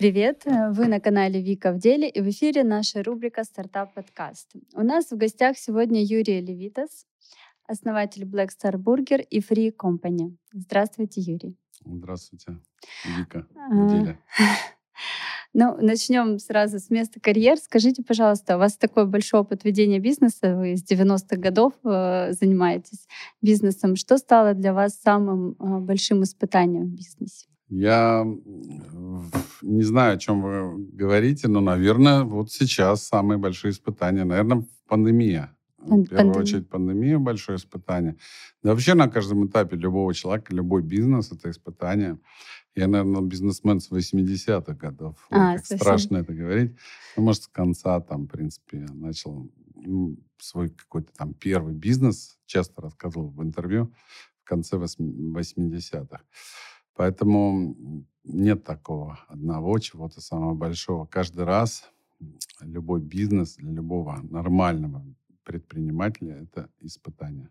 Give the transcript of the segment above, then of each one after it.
Привет! Вы на канале Вика в деле и в эфире наша рубрика «Стартап подкаст». У нас в гостях сегодня Юрий Левитас, основатель Black Star Burger и Free Company. Здравствуйте, Юрий. Здравствуйте, Вика в деле. Ну, начнем сразу с места карьер. Скажите, пожалуйста, у вас такой большой опыт ведения бизнеса, вы с 90-х годов э, занимаетесь бизнесом. Что стало для вас самым э, большим испытанием в бизнесе? Я не знаю, о чем вы говорите, но, наверное, вот сейчас самые большие испытания. Наверное, пандемия. В первую очередь пандемия большое испытание. Да вообще на каждом этапе любого человека, любой бизнес — это испытание. Я, наверное, бизнесмен с 80-х годов. А, как совсем. страшно это говорить. Ну, может, с конца там, в принципе, начал ну, свой какой-то там первый бизнес, часто рассказывал в интервью, в конце 80-х. Поэтому нет такого одного чего-то самого большого. Каждый раз любой бизнес для любого нормального предпринимателя — это испытание.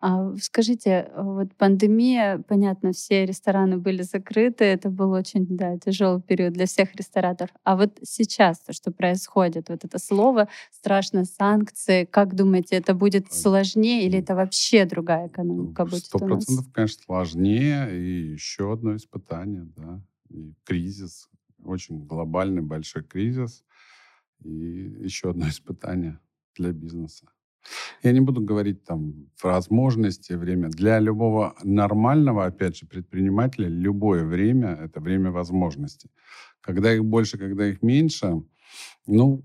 А, скажите, вот пандемия, понятно, все рестораны были закрыты, это был очень, да, тяжелый период для всех рестораторов. А вот сейчас то, что происходит, вот это слово страшно санкции, как думаете, это будет сложнее или это вообще другая экономика будет Сто процентов, конечно, сложнее и еще одно испытание, да, и кризис, очень глобальный большой кризис и еще одно испытание для бизнеса. Я не буду говорить там возможности, время. Для любого нормального, опять же, предпринимателя любое время — это время возможностей. Когда их больше, когда их меньше, ну,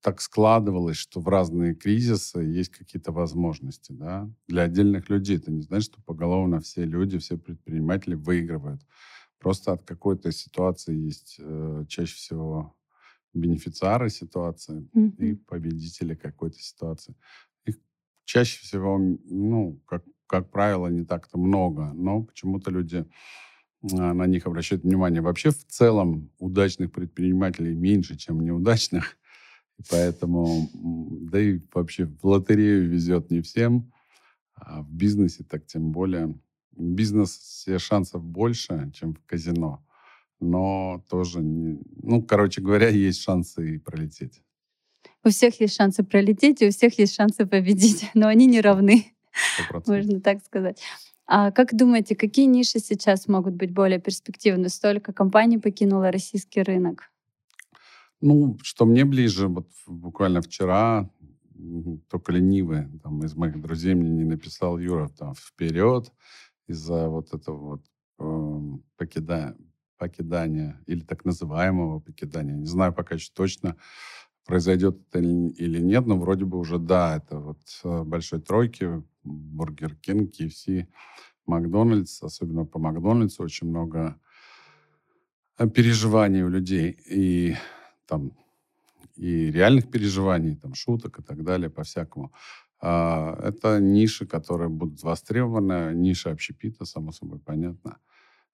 так складывалось, что в разные кризисы есть какие-то возможности. Да? Для отдельных людей это не значит, что поголовно все люди, все предприниматели выигрывают. Просто от какой-то ситуации есть э, чаще всего бенефициары ситуации mm-hmm. и победители какой-то ситуации. Их чаще всего, ну, как, как правило, не так-то много, но почему-то люди а, на них обращают внимание. Вообще, в целом, удачных предпринимателей меньше, чем неудачных. Поэтому, да и вообще в лотерею везет не всем, а в бизнесе так тем более. В бизнесе шансов больше, чем в казино но тоже, не, ну, короче говоря, есть шансы и пролететь. У всех есть шансы пролететь, и у всех есть шансы победить, но они не равны, 100%. можно так сказать. А как думаете, какие ниши сейчас могут быть более перспективны? Столько компаний покинуло российский рынок. Ну, что мне ближе, вот буквально вчера только ленивый там, из моих друзей мне не написал Юра там вперед из-за вот этого вот э, покидая, покидания или так называемого покидания. Не знаю пока еще точно, произойдет это или нет, но вроде бы уже да, это вот э, большой тройки, Burger King, KFC, McDonald's, особенно по Макдональдсу очень много э, переживаний у людей и там и реальных переживаний, там шуток и так далее, по-всякому. А, это ниши, которые будут востребованы, ниша общепита, само собой, понятно.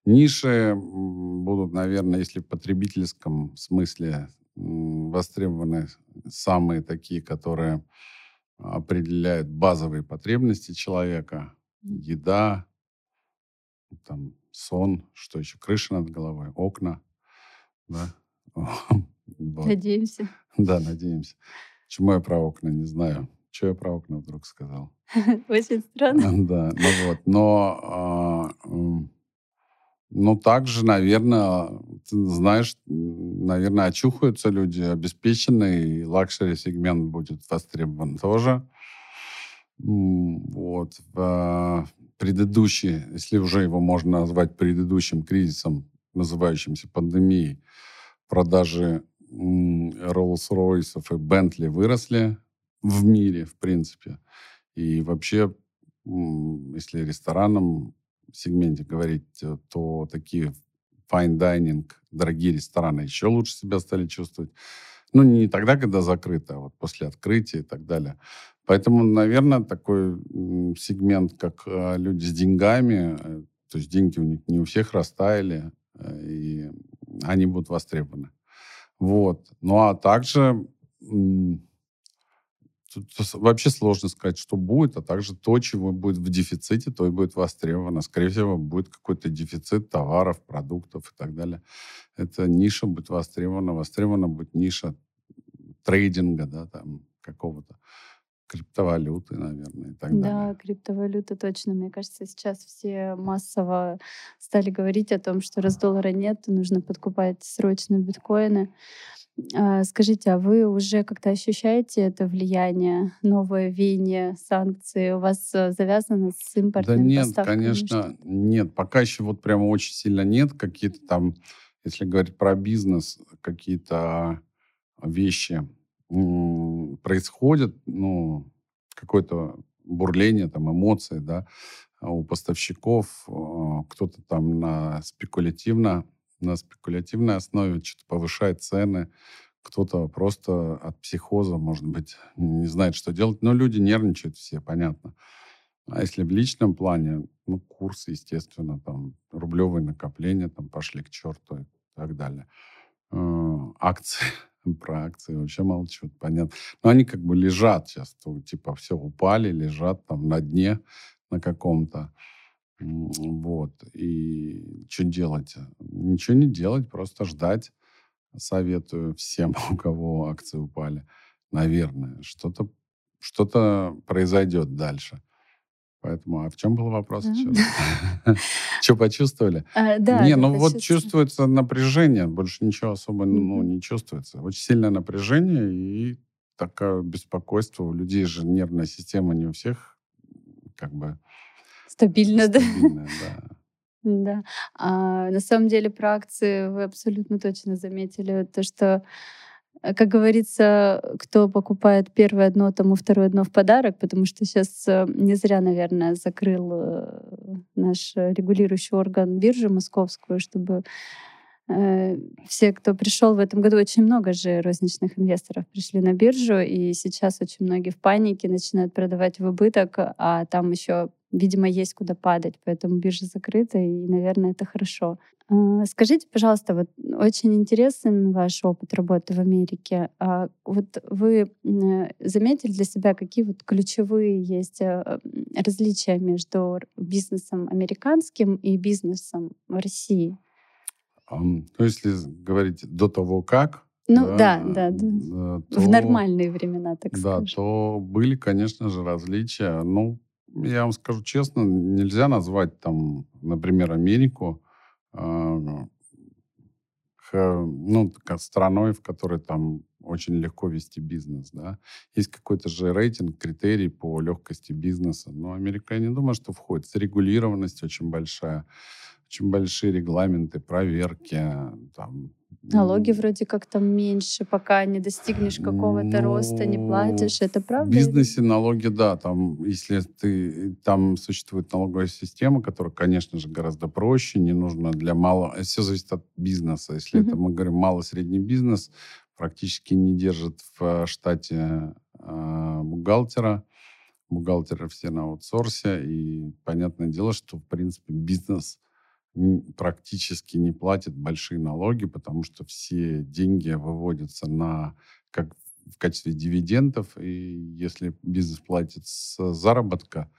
Ниши будут, наверное, если в потребительском смысле востребованы самые такие, которые определяют базовые потребности человека. Еда, там, сон, что еще, крыша над головой, окна. Да? Надеемся. Да, надеемся. Чему я про окна, не знаю. Что я про окна вдруг сказал? Очень странно. Да, ну вот. Но а, ну, также, наверное, ты знаешь, наверное, очухаются люди, обеспеченные, и luxury-сегмент будет востребован тоже. Вот. В предыдущий, если уже его можно назвать предыдущим кризисом, называющимся пандемией, продажи Rolls-Royce и Bentley выросли в мире, в принципе. И вообще, если ресторанам сегменте говорить, э, то такие fine dining, дорогие рестораны еще лучше себя стали чувствовать. Ну, не тогда, когда закрыто, а вот после открытия и так далее. Поэтому, наверное, такой сегмент, как э, люди с деньгами, э, то есть деньги у них не у всех растаяли, и они будут востребованы. Вот. Ну, а также тут вообще сложно сказать, что будет, а также то, чего будет в дефиците, то и будет востребовано. Скорее всего, будет какой-то дефицит товаров, продуктов и так далее. Эта ниша будет востребована. Востребована будет ниша трейдинга, да, там, какого-то криптовалюты, наверное, и так Да, далее. криптовалюта точно. Мне кажется, сейчас все массово стали говорить о том, что раз доллара нет, нужно подкупать срочно биткоины. А, Скажите, а вы уже как-то ощущаете это влияние, новое веяние санкций? У вас э, завязано с Да импортными нет, поставками? Конечно, нет. Пока еще вот прямо очень сильно нет. Какие-то там, если говорить про бизнес, какие-то вещи происходят, ну, какое-то бурление, там, эмоции, да, у поставщиков. э, Кто-то там на спекулятивно, на спекулятивной основе что-то повышает цены. Кто-то просто от психоза, может быть, не знает, что делать. Но люди нервничают все, понятно. А если в личном плане, ну, курсы, естественно, там, рублевые накопления там пошли к черту и так далее. Э, Акции, про акции вообще молчут, понятно. Но они как бы лежат сейчас, типа, все упали, лежат там на дне на каком-то. Вот. И что делать? Ничего не делать, просто ждать. Советую всем, у кого акции упали. Наверное, что-то что произойдет дальше. Поэтому, а в чем был вопрос? Что почувствовали? А, Да, Не, ну вот чувствуется напряжение, больше ничего особо ну, не чувствуется. Очень сильное напряжение и такое беспокойство. У людей же нервная система не у всех как бы Стабильно, да? стабильная, да. Да. А на самом деле про акции вы абсолютно точно заметили то, что, э, как говорится, кто покупает первое дно, тому второе дно в подарок, потому что сейчас не зря, наверное, закрыл э, наш э, регулирующий орган биржи московскую, чтобы э, все, кто пришел в этом году, очень много же розничных инвесторов пришли на биржу, и сейчас очень многие в панике начинают продавать в убыток, а там еще, видимо, есть куда падать, поэтому биржа закрыта, и, наверное, это хорошо. А, Скажите, пожалуйста, вот очень интересен ваш опыт работы в Америке. А Вот вы заметили для себя, какие вот ключевые есть э, м, различия между бизнесом американским и бизнесом в России? Ну, если говорить до того, как, Ну да, да, да, да. э, В то, нормальные времена, так да, скажем. то были, конечно же, различия. Ну, я вам скажу честно, нельзя назвать там, например, Америку а, ну, страной, в которой там очень легко вести бизнес, да. Есть какой-то же рейтинг, критерий по легкости бизнеса. Но Америка, я не думаю, что входит. Зарегулированность очень большая, очень большие регламенты, проверки, там, Налоги вроде как там меньше, пока не достигнешь какого-то роста, не ну, платишь. Это в правда? или- бизнесе налоги, да, там, если ты, там существует налоговая система, которая, конечно же, гораздо проще, не нужно для малого, все зависит от бизнеса. Если это Мгм. мы говорим мало-средний бизнес, практически не держит в э, штате э, бухгалтера, бухгалтеры все на аутсорсе, и понятное дело, что, в принципе, бизнес практически не платит большие налоги, потому что все деньги выводятся на как в качестве дивидендов, и если бизнес платит с заработка,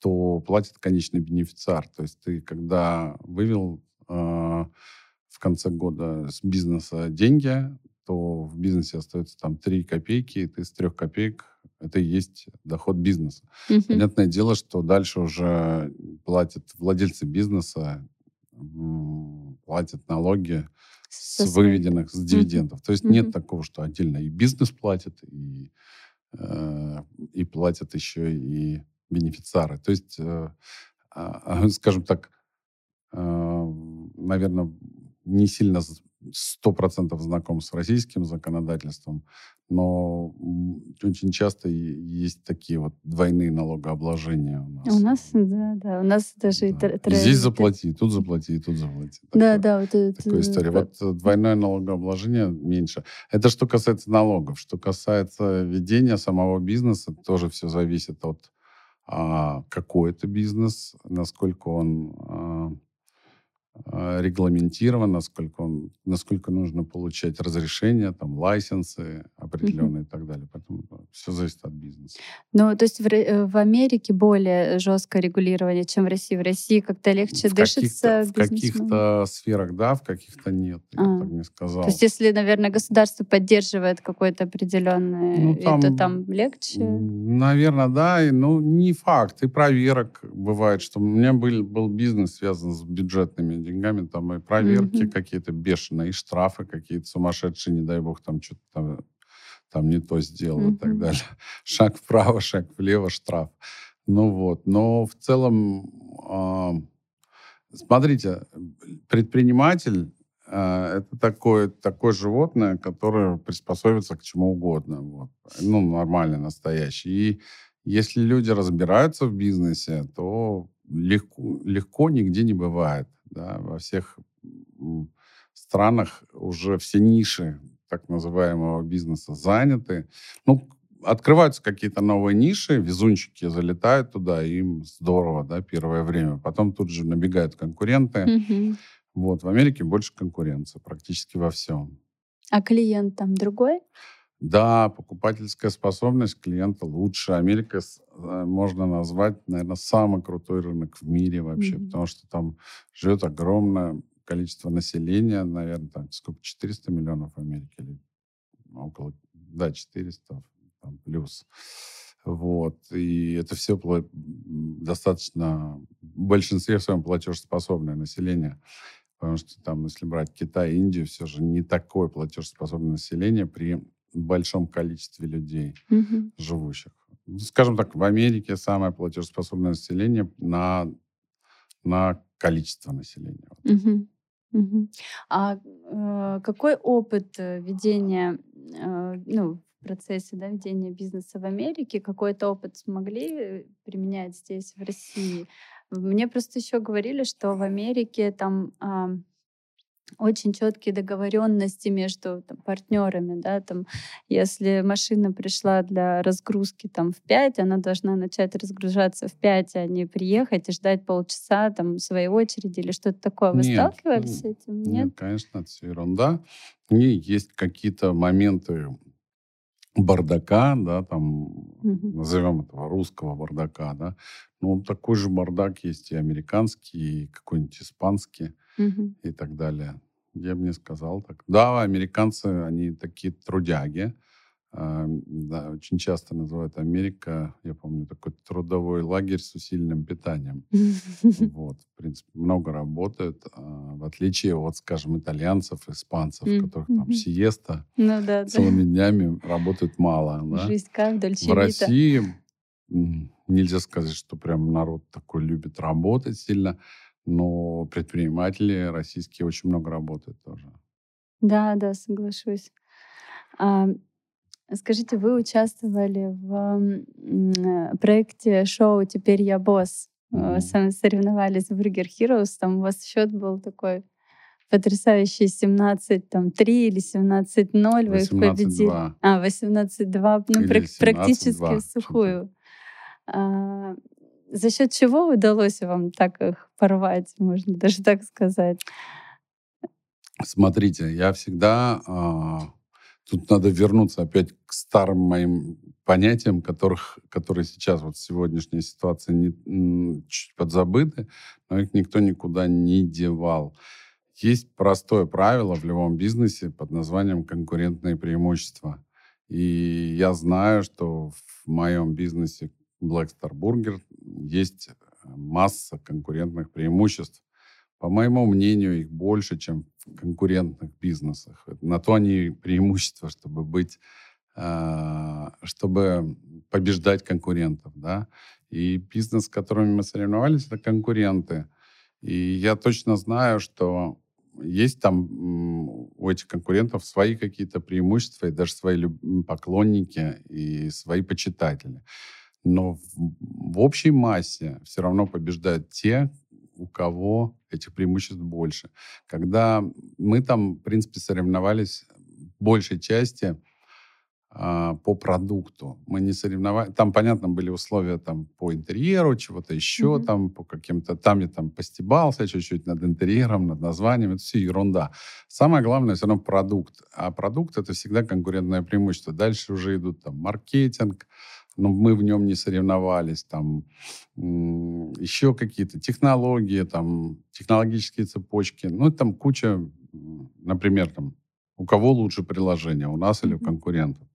то платит конечный бенефициар. То есть ты, когда вывел э, в конце года с бизнеса деньги, то в бизнесе остается там 3 копейки, и ты с 3 копеек это и есть доход бизнеса. Мгм. Понятное дело, что дальше уже платят владельцы бизнеса, платят налоги с выведенных, с дивидендов. То есть нет такого, что отдельно и бизнес платит, и, э, и платят еще и бенефициары. То есть, э, а, скажем так, наверное, не сильно з- сто процентов знаком с российским законодательством, но очень часто есть такие вот двойные налогообложения у нас. У нас, да, да, у нас даже Да. тр- Здесь заплати, тут заплати, тут заплати. Да, Такое- да, вот это... Такая история. Вот э, двойное налогообложение меньше. Это что касается налогов. Что касается ведения самого бизнеса, тоже все зависит от а, какой это бизнес, насколько он а, регламентирован, насколько, он, насколько нужно получать разрешения, там, лайсенсы определенные и так далее. Поэтому все зависит от бизнеса. Ну, то есть в, э, в Америке более жесткое регулирование, чем в России. В России как-то легче в дышится каких-то, в каких-то сферах да, в каких-то нет. Я А. так не сказал. То есть если, наверное, государство поддерживает какой-то определенный, Ну, и то там, там легче. Наверное, да. И, Ну, не факт. И проверок бывает, что у меня был, был бизнес связан с бюджетными деньгами, там и проверки Мгм. какие-то бешеные, и штрафы какие-то сумасшедшие, не дай бог, там что-то там, там не то сделал и так далее. Шаг вправо, шаг влево, штраф. Ну вот. Но в целом, а, смотрите, предприниматель а, это такое, такое животное, которое приспособится к чему угодно. Вот. Ну, нормально, настоящий. И если люди разбираются в бизнесе, то легко, легко нигде не бывает. Да? Во всех странах уже все ниши так называемого бизнеса заняты. Ну, открываются какие-то новые ниши, везунчики залетают туда, им здорово, да, первое время. Потом тут же набегают конкуренты. Мгм. Вот, в Америке больше конкуренции практически во всем. А клиент там другой? Да, покупательская способность клиента лучше. Америка э, можно назвать, наверное, самый крутой рынок в мире вообще, Мгм. потому что там живет огромное количество населения, наверное, там сколько, 400 миллионов в Америке или около, да, 400 там, плюс. Вот. И это все достаточно в большинстве своем платежеспособное население. Потому что там, если брать Китай, Индию, все же не такое платежеспособное население при большом количестве людей, Мгм. живущих. Ну, Скажем так, в Америке самое платежеспособное население на, на количество населения. Мгм. Мгм. А э, какой опыт э, ведения, э, ну, в процессе да, ведения бизнеса в Америке, какой-то опыт смогли э, применять здесь, в России? Мне просто еще говорили, что в Америке там а, очень четкие договоренности между там, партнерами, да, там, если машина пришла для разгрузки там в 5, она должна начать разгружаться в 5, а не приехать и ждать полчаса там своей очереди или что-то такое. Вы Нет, сталкивались с м, этим? Нет, Нет? конечно, это все ерунда. И есть какие-то моменты бардака, да, там, Мгм. назовем этого русского бардака, да. Ну, такой же бардак есть и американский, и какой-нибудь испанский, Мгм. и так далее. Я бы не сказал так. Да, американцы, они такие трудяги. А, Да, очень часто называют Америка, я помню, такой трудовой лагерь с усиленным питанием. Вот, в принципе, много работают, а, в отличие от, скажем, итальянцев, испанцев, которых там сиеста, Ну да, да. целыми днями работают мало. Да? Жизнь как В России нельзя сказать, что прям народ такой любит работать сильно, но предприниматели российские очень много работают тоже. Да, да, соглашусь. А, скажите, вы участвовали в э, проекте шоу «Теперь я босс». Сами соревновались в Burger Heroes. Там у вас счет был такой потрясающий 17, там, 3 или 17-0. Вы их победили. 18-2. А, 18-2. Ну, Или прак- практически 17-2, в сухую. А, за счет чего удалось вам так их порвать, можно даже так сказать? Смотрите, я всегда... тут надо вернуться опять к старым моим понятиям, которых, которые сейчас вот в сегодняшней ситуации не, чуть подзабыты, но их никто никуда не девал. Есть простое правило в любом бизнесе под названием конкурентные преимущества. И я знаю, что в моем бизнесе Black Star Burger есть масса конкурентных преимуществ. По моему мнению, их больше, чем в конкурентных бизнесах. На то они преимущества, чтобы быть, а, чтобы побеждать конкурентов, да. И бизнес, с которыми мы соревновались, это конкуренты. И я точно знаю, что есть там у этих конкурентов свои какие-то преимущества и даже свои поклонники и свои почитатели. Но в общей массе все равно побеждают те, у кого этих преимуществ больше. Когда мы там, в принципе, соревновались в большей части а, по продукту. Мы не соревновались. Там, понятно, были условия там по интерьеру, чего-то еще mm-hmm. там, по каким-то... Там я там постебался чуть-чуть над интерьером, над названием. Это все ерунда. Самое главное все равно продукт. А продукт — это всегда конкурентное преимущество. Дальше уже идут там маркетинг, но мы в нем не соревновались, там еще какие-то технологии, там технологические цепочки, ну там куча, например, там у кого лучше приложение, у нас или у конкурентов.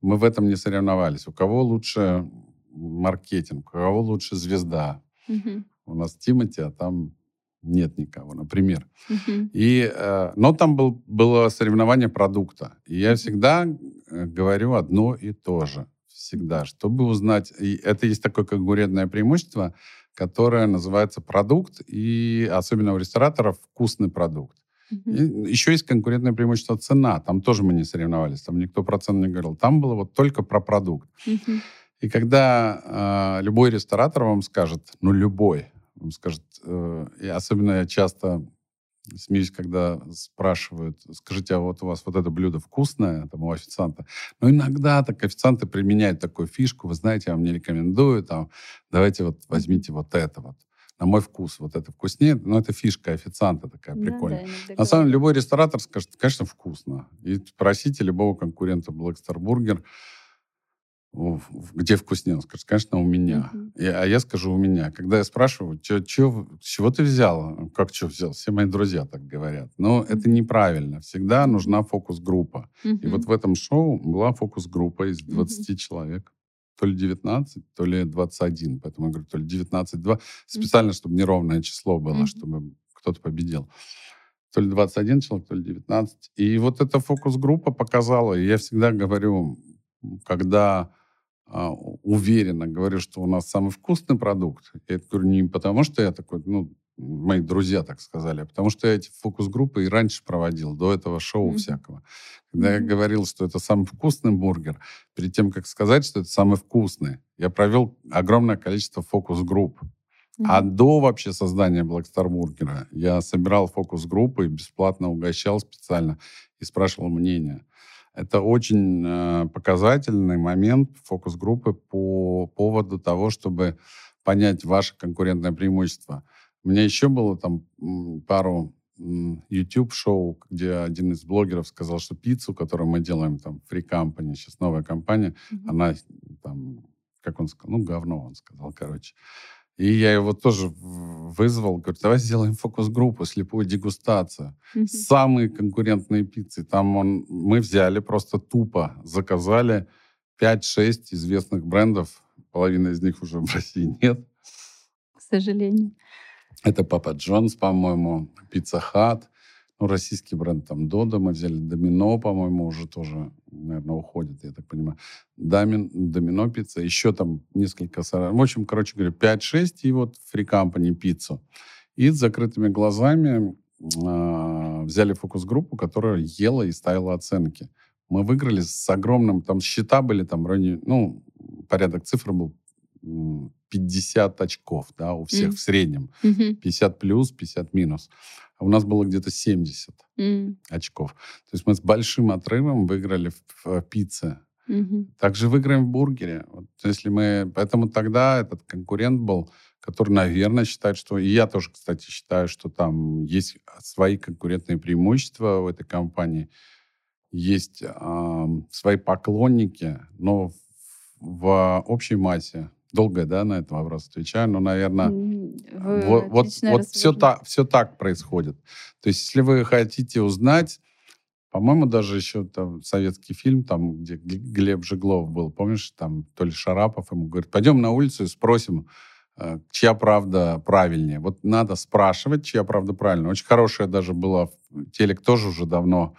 Мы в этом не соревновались. У кого лучше маркетинг, у кого лучше звезда. Угу. У нас Тимати, а там нет никого, например. Угу. И, э, но там был, было соревнование продукта. И я всегда э, говорю одно и то же. Всегда. Чтобы узнать... И это есть такое конкурентное преимущество, которое называется продукт, и особенно у рестораторов вкусный продукт. Угу. Еще есть конкурентное преимущество цена. Там тоже мы не соревновались, там никто процент не говорил. Там было вот только про продукт. Угу. И когда э, любой ресторатор вам скажет, ну любой, вам скажет, э, и особенно я часто смеюсь, когда спрашивают, скажите, а вот у вас вот это блюдо вкусное, там, у официанта. Но иногда так официанты применяют такую фишку, вы знаете, я вам не рекомендую, там, давайте вот возьмите вот это вот на мой вкус, вот это вкуснее. Но это фишка официанта такая ну, прикольная. Да, на самом деле, любой ресторатор скажет, конечно, вкусно. И просите любого конкурента Black Star Burger, где вкуснее? Он скажет, конечно, у меня. Uh-huh. И, а я скажу, у меня. Когда я спрашиваю, чё, чё, чего ты взял? Как что взял? Все мои друзья так говорят. Но uh-huh. это неправильно. Всегда нужна фокус-группа. Uh-huh. И вот в этом шоу была фокус-группа из 20 uh-huh. человек то ли 19, то ли 21. Поэтому я говорю, то ли 19-2. Специально, чтобы неровное число было, mm-hmm. чтобы кто-то победил. То ли 21 человек, то ли 19. И вот эта фокус-группа показала, и я всегда говорю, когда а, уверенно говорю, что у нас самый вкусный продукт, я это говорю не потому, что я такой, ну, мои друзья так сказали, потому что я эти фокус-группы и раньше проводил, до этого шоу mm-hmm. всякого. Когда mm-hmm. я говорил, что это самый вкусный бургер, перед тем, как сказать, что это самый вкусный, я провел огромное количество фокус-групп. Mm-hmm. А до вообще создания Blackstar Бургера я собирал фокус-группы и бесплатно угощал специально и спрашивал мнение. Это очень э, показательный момент фокус-группы по поводу того, чтобы понять ваше конкурентное преимущество. У меня еще было там пару YouTube-шоу, где один из блогеров сказал, что пиццу, которую мы делаем, там, Free Company, сейчас новая компания, mm-hmm. она там, как он сказал, ну, говно он сказал, короче. И я его тоже вызвал, говорю, давай сделаем фокус-группу, слепую дегустацию. Mm-hmm. Самые конкурентные пиццы. Там он, мы взяли, просто тупо заказали 5-6 известных брендов. Половина из них уже в России нет. К сожалению. Это Папа Джонс, по-моему, Пицца Хат. Ну, российский бренд там Дода мы взяли. Домино, по-моему, уже тоже, наверное, уходит, я так понимаю. Дамин, Домино пицца. Еще там несколько... В общем, короче говоря, 5-6 и вот Free Company пиццу. И с закрытыми глазами э, взяли фокус-группу, которая ела и ставила оценки. Мы выиграли с огромным... Там счета были там вроде... Ну, порядок цифр был 50 очков, да, у всех mm. в среднем. Mm-hmm. 50 плюс, 50 минус. А у нас было где-то 70 mm. очков. То есть мы с большим отрывом выиграли в, в пицце. Mm-hmm. Также выиграем в бургере. Вот если мы... Поэтому тогда этот конкурент был, который, наверное, считает, что... И я тоже, кстати, считаю, что там есть свои конкурентные преимущества в этой компании. Есть э, свои поклонники, но в, в общей массе Долго, да, на этот вопрос отвечаю, но, наверное, вы вот, вот, вот все, так, все так происходит. То есть, если вы хотите узнать, по-моему, даже еще там советский фильм, там, где Глеб Жеглов был, помнишь, там, то ли Шарапов ему говорит, пойдем на улицу и спросим, э, чья правда правильнее. Вот надо спрашивать, чья правда правильная. Очень хорошая даже была, телек тоже уже давно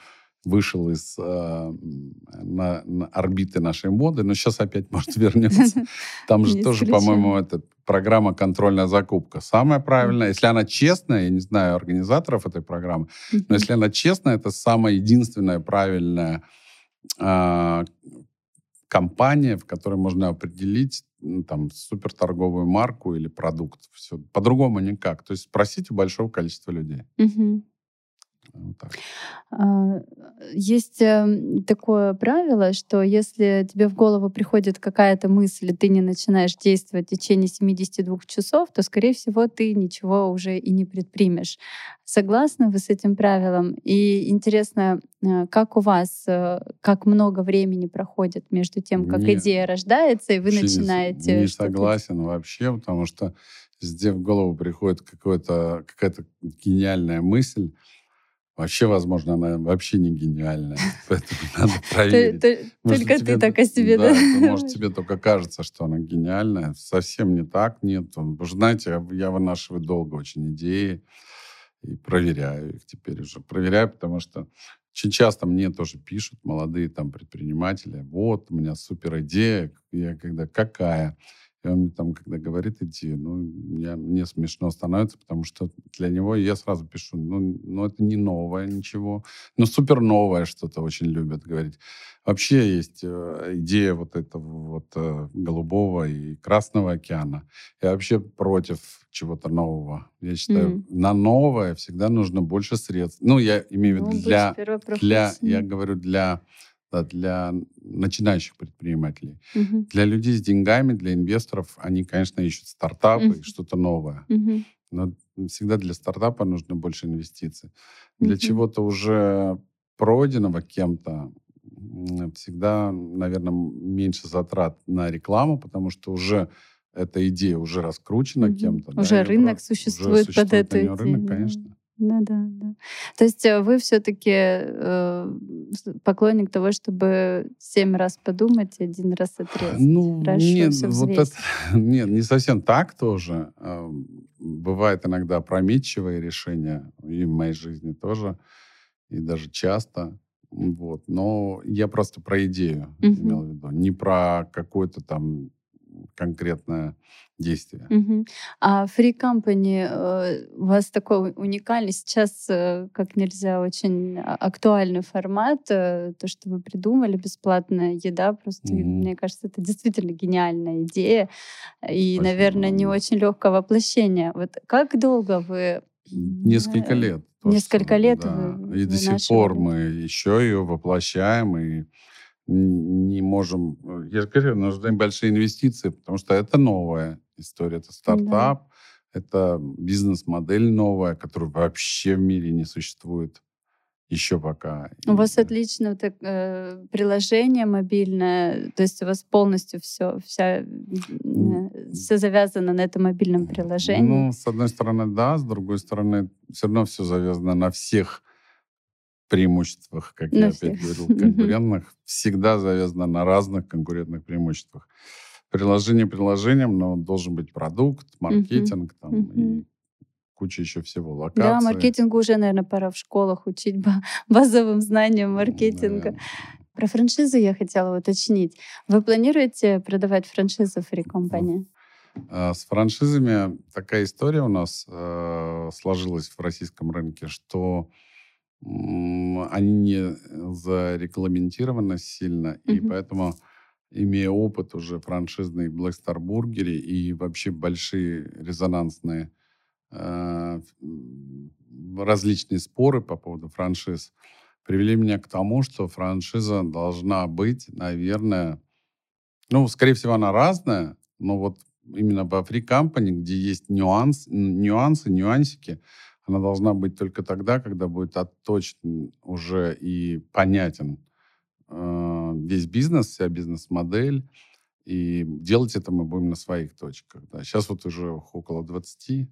вышел из э, на, на орбиты нашей моды, но сейчас опять, может, вернется. Там же тоже, по-моему, это программа «Контрольная закупка». Самая правильная, если она честная, я не знаю организаторов этой программы, но если она честная, это самая единственная правильная э, компания, в которой можно определить ну, там суперторговую марку или продукт. Все. По-другому никак. То есть спросить у большого количества людей. Вот так. А, есть эм, такое правило, что если тебе в голову приходит какая-то мысль, и ты не начинаешь действовать в течение 72 часов, то, скорее всего, ты ничего уже и не предпримешь. Согласны вы с этим правилом? И интересно, э, как у вас, э, как много времени проходит между тем, как Нет, идея рождается, и вы начинаете... Не, не согласен вообще, потому что где в голову приходит какая-то гениальная мысль, Вообще, возможно, она вообще не гениальная, поэтому надо проверить. Только ты так о себе, да? Может, тебе только кажется, что она гениальная. Совсем не так, нет. Вы знаете, я вынашиваю долго очень идеи и проверяю их теперь уже. Проверяю, потому что очень часто мне тоже пишут молодые там предприниматели, вот, у меня супер идея, я когда, какая? И он мне там, когда говорит идти, ну, я, мне смешно становится, потому что для него я сразу пишу, ну, ну это не новое ничего, ну, супер новое что-то очень любят говорить. Вообще есть э, идея вот этого вот э, голубого и красного океана. Я вообще против чего-то нового. Я считаю, mm. на новое всегда нужно больше средств. Ну, я имею в виду ну, для, для, я говорю, для для начинающих предпринимателей. Угу. Для людей с деньгами, для инвесторов, они, конечно, ищут стартапы угу. и что-то новое. Угу. Но всегда для стартапа нужно больше инвестиций. Для угу. чего-то уже пройденного кем-то всегда, наверное, меньше затрат на рекламу, потому что уже эта идея уже раскручена угу. кем-то. Уже да, рынок существует, уже существует под идею. Рынок, конечно. Ну да, да. То есть э, вы все-таки э, поклонник того, чтобы семь раз подумать и один раз отрезать. Ну, Хорошо, нет, вот это, нет, не совсем так тоже. А, бывает иногда опрометчивые решения, и в моей жизни тоже, и даже часто. Вот. Но я просто про идею угу. имел в виду, не про какой-то там конкретное действие. Угу. А Free Company э, у вас такой уникальный сейчас, э, как нельзя, очень актуальный формат. Э, то, что вы придумали, бесплатная еда, просто, угу. мне кажется, это действительно гениальная идея. И, Спасибо. наверное, не очень легкое воплощение. Вот как долго вы... Несколько лет. Несколько лет да. вы, И до сих пор мы еще ее воплощаем, и не можем... Э, я же говорю, нужны большие инвестиции, потому что это новая история, это стартап, да. это бизнес-модель новая, которая вообще в мире не существует еще пока. У вас отличное так, э, приложение мобильное, то есть у вас полностью все, вся, э, все завязано на этом мобильном приложении. Ну, с одной стороны, да, с другой стороны, все равно все завязано на всех преимуществах, как на я всех. опять говорил, конкурентных, всегда завязано на разных конкурентных преимуществах. Приложение приложением, но должен быть продукт, маркетинг там, и куча еще всего, локации. Да, маркетингу уже, наверное, пора в школах учить базовым знаниям маркетинга. Да. Про франшизу я хотела уточнить. Вы планируете продавать Free Company? А, с франшизами такая история у нас э, сложилась в российском рынке, что они не зарегламентированы сильно, mm-hmm. и поэтому, имея опыт уже франшизный в Black Star Burger и вообще большие резонансные э, различные споры по поводу франшиз, привели меня к тому, что франшиза должна быть, наверное, ну, скорее всего, она разная, но вот именно в Free Company, где есть нюанс, нюансы, нюансики, она должна быть только тогда, когда будет отточен уже и понятен э, весь бизнес, вся бизнес-модель. И делать это мы будем на своих точках. Да. Сейчас вот уже около 20,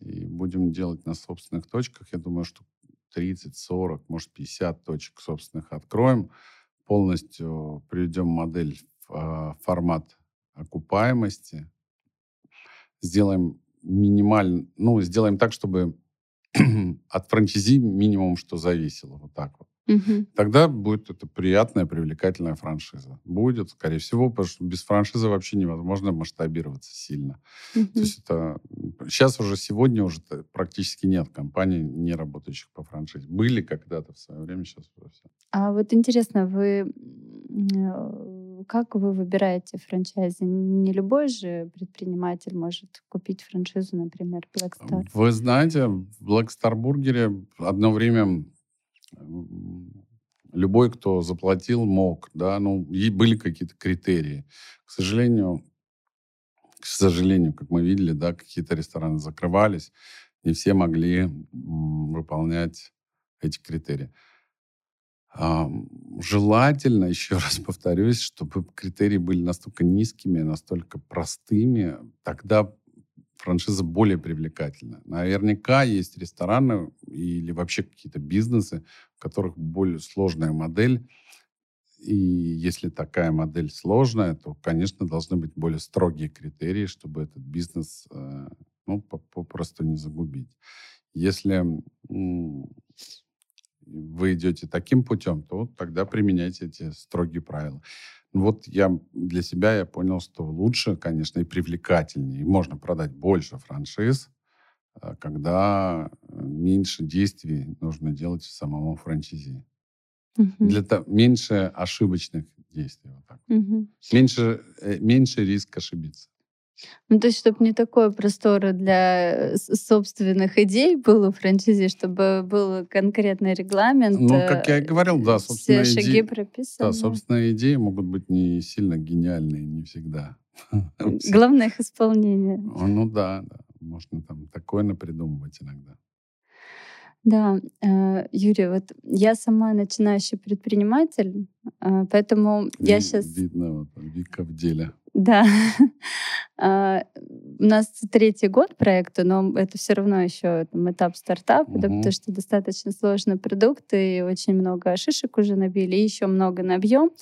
и будем делать на собственных точках. Я думаю, что 30, 40, может, 50 точек собственных откроем. Полностью приведем модель в э, формат окупаемости. Сделаем минимально, ну, сделаем так, чтобы от франчайзи минимум, что зависело. Вот так вот. Угу. Тогда будет это приятная, привлекательная франшиза. Будет, скорее всего, потому что без франшизы вообще невозможно масштабироваться сильно. Угу. То есть это... Сейчас уже, сегодня уже практически нет компаний, не работающих по франшизе. Были когда-то в свое время, сейчас уже все. А вот интересно, вы э, как вы выбираете франчайзи? Не любой же предприниматель может купить франшизу, например, Black Star. Вы знаете, в Black Star Бургере одно время любой, кто заплатил, мог, да, ну, и были какие-то критерии. К сожалению, к сожалению, как мы видели, да, какие-то рестораны закрывались, не все могли выполнять эти критерии. Желательно, еще раз повторюсь, чтобы критерии были настолько низкими, настолько простыми, тогда франшиза более привлекательна. Наверняка есть рестораны или вообще какие-то бизнесы, в которых более сложная модель. И если такая модель сложная, то, конечно, должны быть более строгие критерии, чтобы этот бизнес э, ну, попросту не загубить. Если вы идете таким путем, то тогда применяйте эти строгие правила. Вот я для себя я понял, что лучше, конечно, и привлекательнее, и можно продать больше франшиз, э, когда э, меньше действий нужно делать самому франчайзи. Угу. Для того, меньше ошибочных действий. Вот так. Угу. Меньше, э, меньше риск ошибиться. Ну, то есть, чтобы не такое простора для собственных идей было у франшизе, чтобы был конкретный регламент. Ну, как я и говорил, да, собственно, все шаги идеи, прописаны. Да, собственные идеи могут быть не сильно гениальные, не всегда. Главное их исполнение. Ну да, да. Можно там такое напридумывать иногда. Да, э, Юрий, вот я сама начинающий предприниматель, э, поэтому я сейчас... Видно, вот Вика в деле. Да. А, у нас третий год проекта, но это все равно еще там, этап стартапа, угу. да, потому что достаточно сложный продукт, и очень много шишек уже набили, и еще много набьем.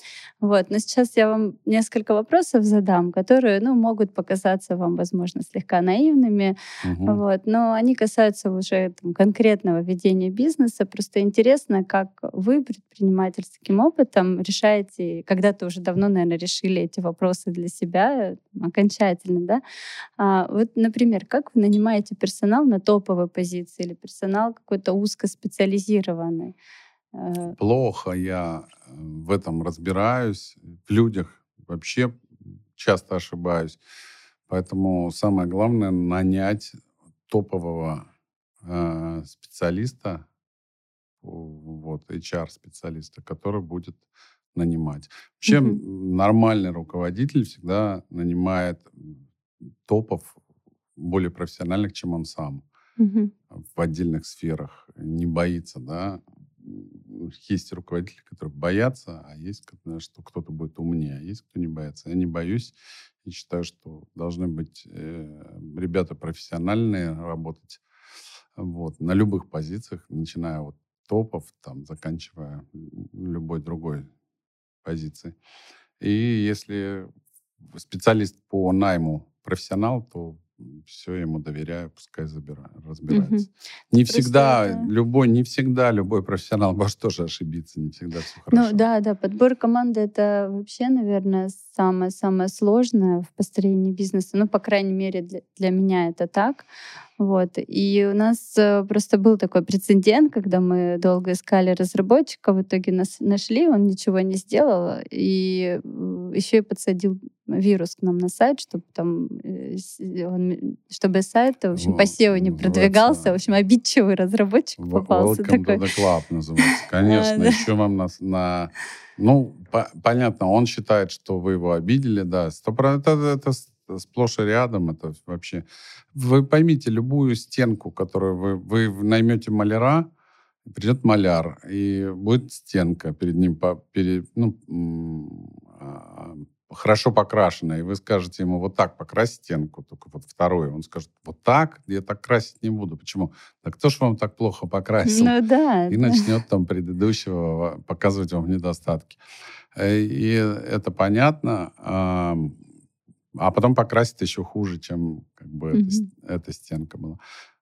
Вот. Но сейчас я вам несколько вопросов задам, которые ну, могут показаться вам, возможно, слегка наивными, угу. вот, но они касаются уже там, конкретного ведения бизнеса. Просто интересно, как вы предпринимательским опытом решаете, когда-то уже давно, наверное, решили эти вопросы для себя окончательно, да? А, вот, например, как вы нанимаете персонал на топовой позиции или персонал какой-то узкоспециализированный? Э, Плохо я э, в этом разбираюсь. В людях вообще часто ошибаюсь. Поэтому самое главное нанять топового э, специалиста, вот, HR-специалиста, который будет нанимать. Вообще mm-hmm. нормальный руководитель всегда нанимает топов более профессиональных, чем он сам mm-hmm. в отдельных сферах. Не боится, да. Есть руководители, которые боятся, а есть, что кто-то будет умнее, а есть кто не боится. Я не боюсь и считаю, что должны быть э, ребята профессиональные работать вот, на любых позициях, начиная от топов, там, заканчивая любой другой позиции. И если специалист по найму профессионал, то все ему доверяю, пускай забираю, разбирается. Угу. Не Просто всегда это... любой, не всегда любой профессионал может тоже ошибиться, не всегда все ну хорошо. Ну да, да, подбор команды это вообще, наверное, самое самое сложное в построении бизнеса. Ну, по крайней мере, для, для меня это так. Вот. И у нас э, просто был такой прецедент, когда мы долго искали разработчика, в итоге нас нашли, он ничего не сделал, и еще и подсадил вирус к нам на сайт, чтобы там, э, он, чтобы сайт, в общем, по SEO не продвигался, в общем, обидчивый разработчик попался. Welcome такой. to the club называется. Конечно, еще вам на, на ну, по, понятно, он считает, что вы его обидели, да. Это, это, сплошь и рядом. Это вообще... Вы поймите, любую стенку, которую вы, вы наймете маляра, придет маляр, и будет стенка перед ним, по, перед, ну, а, хорошо покрашенная, и вы скажете ему вот так покрась стенку, только вот вторую. Он скажет, вот так? Я так красить не буду. Почему? Так кто ж вам так плохо покрасил? Ну да. И начнет там предыдущего показывать вам недостатки. Э, и это понятно а потом покрасить еще хуже, чем как бы mm-hmm. эта, эта стенка была.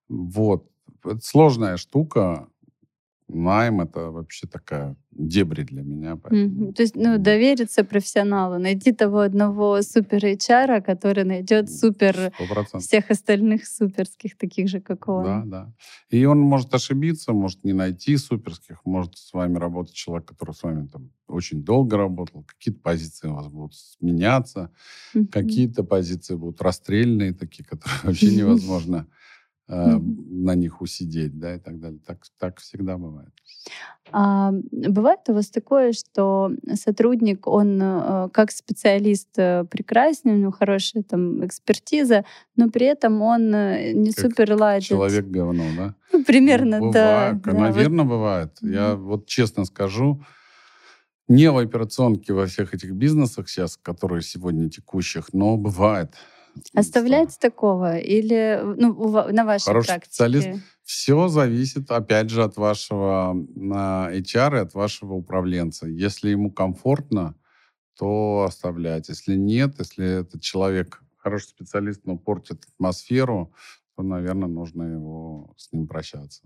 Вот. Это сложная штука. Найм — это вообще такая дебри для меня. Mm-hmm. То есть, ну, довериться профессионалу, найти того одного супер HR, который найдет супер 100%. всех остальных суперских, таких же, как он. Да, да. И он может ошибиться, может не найти суперских, может с вами работать человек, который с вами там очень долго работал, какие-то позиции у вас будут меняться, mm-hmm. какие-то позиции будут расстрельные, такие, которые вообще невозможно э, на них усидеть, да, и так далее. Так, так всегда бывает. А бывает у вас такое, что сотрудник, он э, как специалист э, прекрасный, у него хорошая там экспертиза, но при этом он не как супер ладит. Человек говно, да? Ну, примерно, ну, бывает, да. Наверное, вот. бывает. Я вот честно скажу, не в операционке во всех этих бизнесах сейчас, которые сегодня текущих, но бывает. Оставляете такого? Или ну, на вашей Хороший практике? специалист. Все зависит, опять же, от вашего HR и от вашего управленца. Если ему комфортно, то оставлять. Если нет, если этот человек хороший специалист, но портит атмосферу, то, наверное, нужно его с ним прощаться.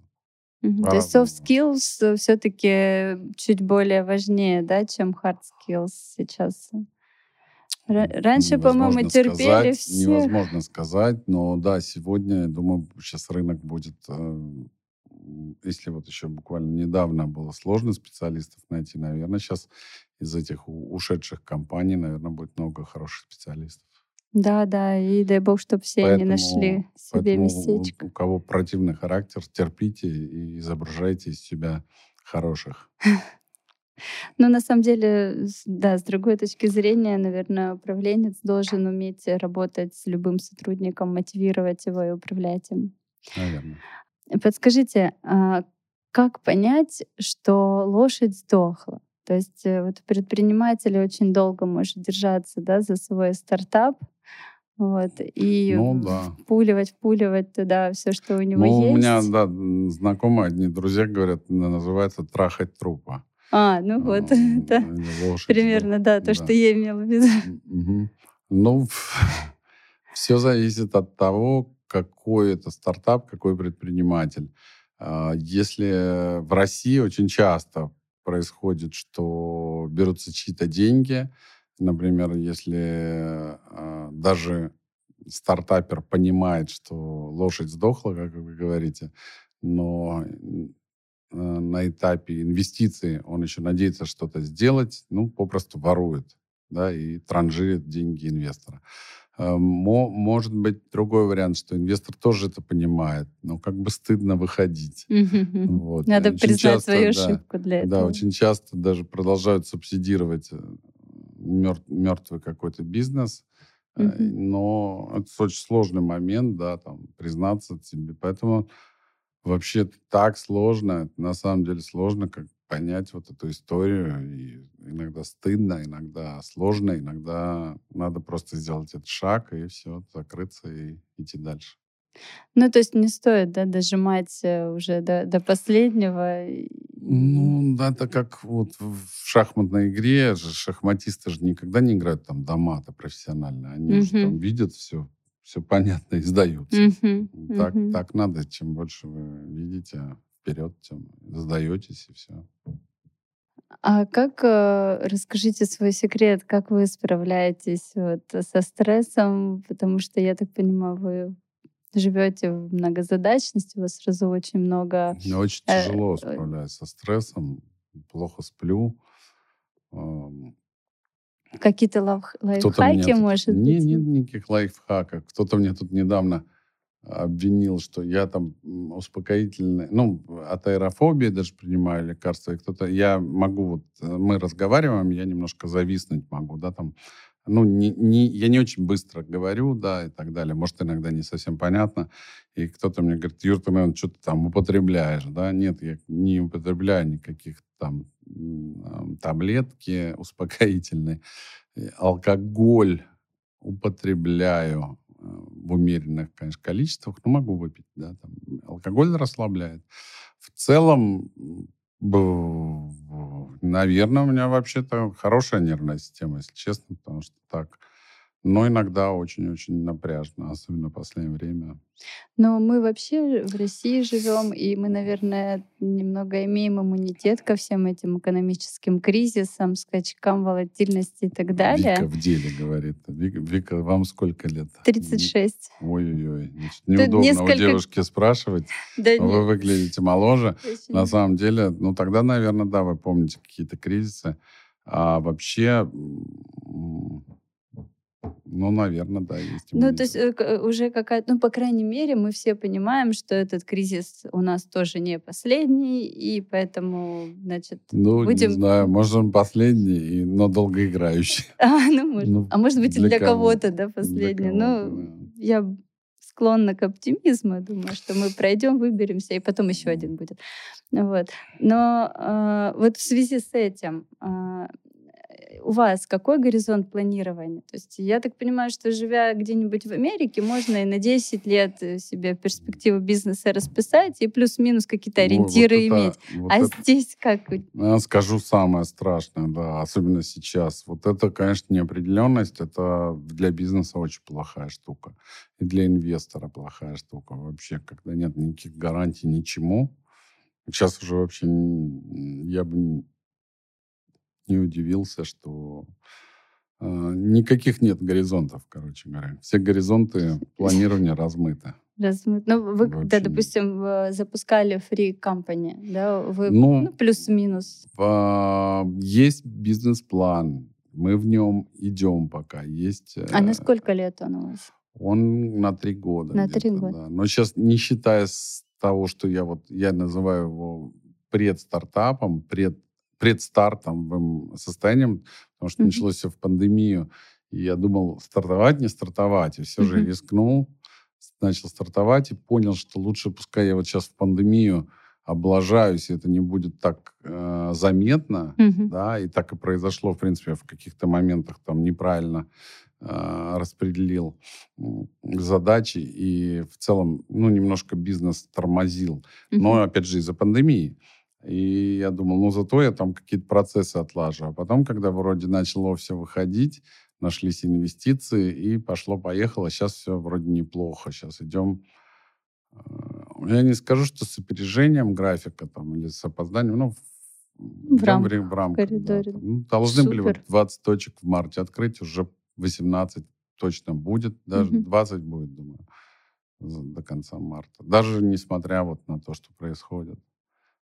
Mm-hmm. То есть soft skills все-таки чуть более важнее, да, чем hard skills сейчас? Раньше, по-моему, терпели сказать, все. Невозможно сказать, но да, сегодня, я думаю, сейчас рынок будет... Э, если вот еще буквально недавно было сложно специалистов найти, наверное, сейчас из этих ушедших компаний, наверное, будет много хороших специалистов. Да, да, и дай бог, чтобы все поэтому, они нашли себе местечко. У, у кого противный характер, терпите и изображайте из себя хороших. Но на самом деле, да, с другой точки зрения, наверное, управленец должен уметь работать с любым сотрудником, мотивировать его и управлять им. Наверное. Подскажите, а как понять, что лошадь сдохла? То есть э, вот предприниматель очень долго может держаться да, за свой стартап, вот, и ну, да. впуливать, впуливать туда все, что у него ну, есть. У меня, да, знакомые, одни друзья говорят, называется трахать трупа. А, ну вот, это примерно, да, то, что я имела в виду. Ну, все зависит от того, какой это стартап, какой предприниматель. А, если в России очень часто происходит, что берутся чьи-то деньги, например, если а, даже стартапер понимает, что лошадь сдохла, как вы говорите, но на этапе инвестиций он еще надеется что-то сделать, ну, попросту ворует, да, и транжирит деньги инвестора. Э, может быть другой вариант, что инвестор тоже это понимает, но как бы стыдно выходить. Вот. Надо очень признать часто, свою да, ошибку для этого. Да, очень часто даже продолжают субсидировать э, мертвый какой-то бизнес, но это очень сложный момент, да, там, признаться тебе. Поэтому вообще так сложно, на самом деле сложно, как понять вот эту историю. И иногда стыдно, иногда сложно, иногда надо просто сделать этот шаг и все, закрыться и идти дальше. Ну, то есть не стоит, да, дожимать э, уже до, до последнего. Ну, да, это как вот в шахматной игре же шахматисты же никогда не играют там до мата профессионально. Они угу. же там видят все все понятно и сдаются. Uh-huh, так, uh-huh. так надо. Чем больше вы видите вперед, тем сдаетесь и все. А как, э, расскажите свой секрет, как вы справляетесь вот со стрессом, потому что, я так понимаю, вы живете в многозадачности, у вас сразу очень много... Мне очень э, тяжело э, справляться со стрессом, плохо сплю. Какие-то лайф, лайфхаки, может тут... быть? Не, нет никаких лайфхаков. Кто-то мне тут недавно обвинил, что я там успокоительный, ну, от аэрофобии даже принимаю лекарства, и кто-то, я могу, вот, э, мы разговариваем, я немножко зависнуть могу, да, там, ну, не, не, я не очень быстро говорю, да, и так далее, может, иногда не совсем понятно, и кто-то мне говорит, Юр, ты, наверное, что-то там употребляешь, да, нет, я не употребляю никаких там таблетки успокоительные, алкоголь употребляю э, в умеренных, конечно, количествах, но могу выпить, да, там, алкоголь расслабляет. В целом, наверное, у меня вообще-то хорошая нервная система, если честно, потому что так но иногда очень-очень напряжно, особенно в последнее время. Но мы вообще в России живем, и мы, наверное, немного имеем иммунитет ко всем этим экономическим кризисам, скачкам волатильности и так далее. Вика в деле говорит. Вика, Вика вам сколько лет? 36. Ой-ой-ой. Неудобно несколько... у девушки спрашивать. Да вы нет. выглядите моложе. Очень. На самом деле, ну тогда, наверное, да, вы помните какие-то кризисы. А вообще Ну, наверное, да, есть. Ну, то есть э, уже какая-то, ну, по крайней мере, мы все понимаем, что этот кризис у нас тоже не последний, и поэтому, значит, Ну, будем... не знаю, может, он последний, но долгоиграющий. А, ну, может. Ну, а может быть, для, для кого-то, да, последний. Кого ну, да. я склонна к оптимизму. Думаю, что мы пройдем, выберемся, и потом еще один будет. Вот. Но э, вот в связи с этим э, у вас какой горизонт планирования? То есть я так понимаю, что живя где-нибудь в Америке, можно и на 10 лет э, себе перспективу бизнеса расписать и плюс-минус какие-то ориентиры вот, вот иметь. Это, вот а это, здесь как? Я скажу самое страшное, да, особенно сейчас. Вот это, конечно, неопределенность, это для бизнеса очень плохая штука. И для инвестора плохая штука вообще, когда нет никаких гарантий ничему. Сейчас уже вообще я бы не удивился, что э, никаких нет горизонтов, короче говоря. Все горизонты планирования размыты. Размыты. Ну, вы, когда, допустим, запускали Free Company, да, вы ну, ну, плюс-минус. Есть бизнес-план, мы в нем идем пока. Есть, а на э, сколько лет он у вас? Он на три года. На три года. Да. Но сейчас, не считая с того, что я вот, я называю его предстартапом, пред предстартовым состоянием, потому что mm-hmm. началось все в пандемию. И я думал, стартовать, не стартовать. И все mm-hmm. же рискнул, начал стартовать и понял, что лучше пускай я вот сейчас в пандемию облажаюсь, и это не будет так э, заметно, mm-hmm. да, и так и произошло, в принципе, в каких-то моментах там неправильно э, распределил задачи и в целом, ну, немножко бизнес тормозил. Mm-hmm. Но, опять же, из-за пандемии. И я думал, ну, зато я там какие-то процессы отлажу. А потом, когда вроде начало все выходить, нашлись инвестиции, и пошло-поехало. Сейчас все вроде неплохо. Сейчас идем... Э, я не скажу, что с опережением графика там, или с опозданием, ну, в, рам... в рамках. Да, ну, должны Супер. были вот 20 точек в марте открыть, уже 18 точно будет, даже угу. 20 будет, думаю, до конца марта. Даже несмотря вот на то, что происходит.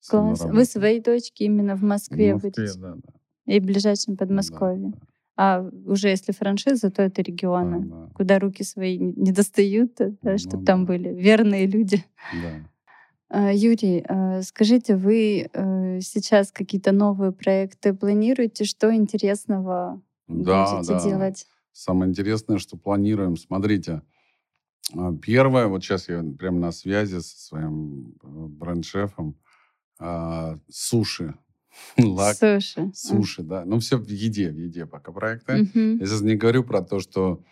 Класс. Вы свои точки именно в Москве, в Москве будете? Да, да. И в ближайшем Подмосковье. Да, да. А уже если франшиза, то это регионы, да, да. куда руки свои не достают, да, ну, чтобы да. там были верные люди. Да. А, Юрий, а, скажите, вы э, сейчас какие-то новые проекты планируете? Что интересного да, будете да. делать? Самое интересное, что планируем. Смотрите, а, первое, вот сейчас я прямо на связи со своим э, бренд-шефом, а, суши. Лак, суши. Суши, да. Ну, все в еде, в еде пока проекты. Угу. Я сейчас не говорю про то, что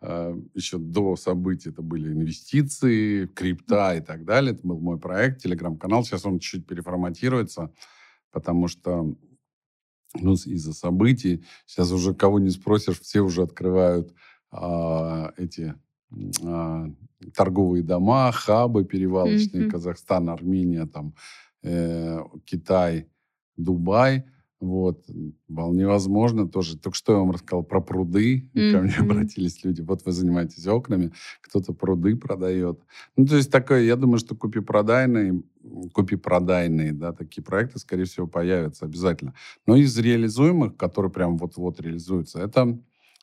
э, еще до событий это были инвестиции, крипта и так далее. Это был мой проект, телеграм-канал. Сейчас он чуть-чуть переформатируется, потому что ну, из-за событий сейчас уже кого не спросишь, все уже открывают э, эти э, торговые дома, хабы перевалочные, mm-hmm. Казахстан, Армения, там э, Китай, Дубай. Вот, вполне возможно тоже. Только что я вам рассказал про пруды. Mm-hmm. Ко мне обратились люди. Вот вы занимаетесь окнами, кто-то пруды продает. Ну, то есть такое, я думаю, что купи-продайные, купи-продайные, да, такие проекты, скорее всего, появятся обязательно. Но из реализуемых, которые прям вот-вот реализуются, это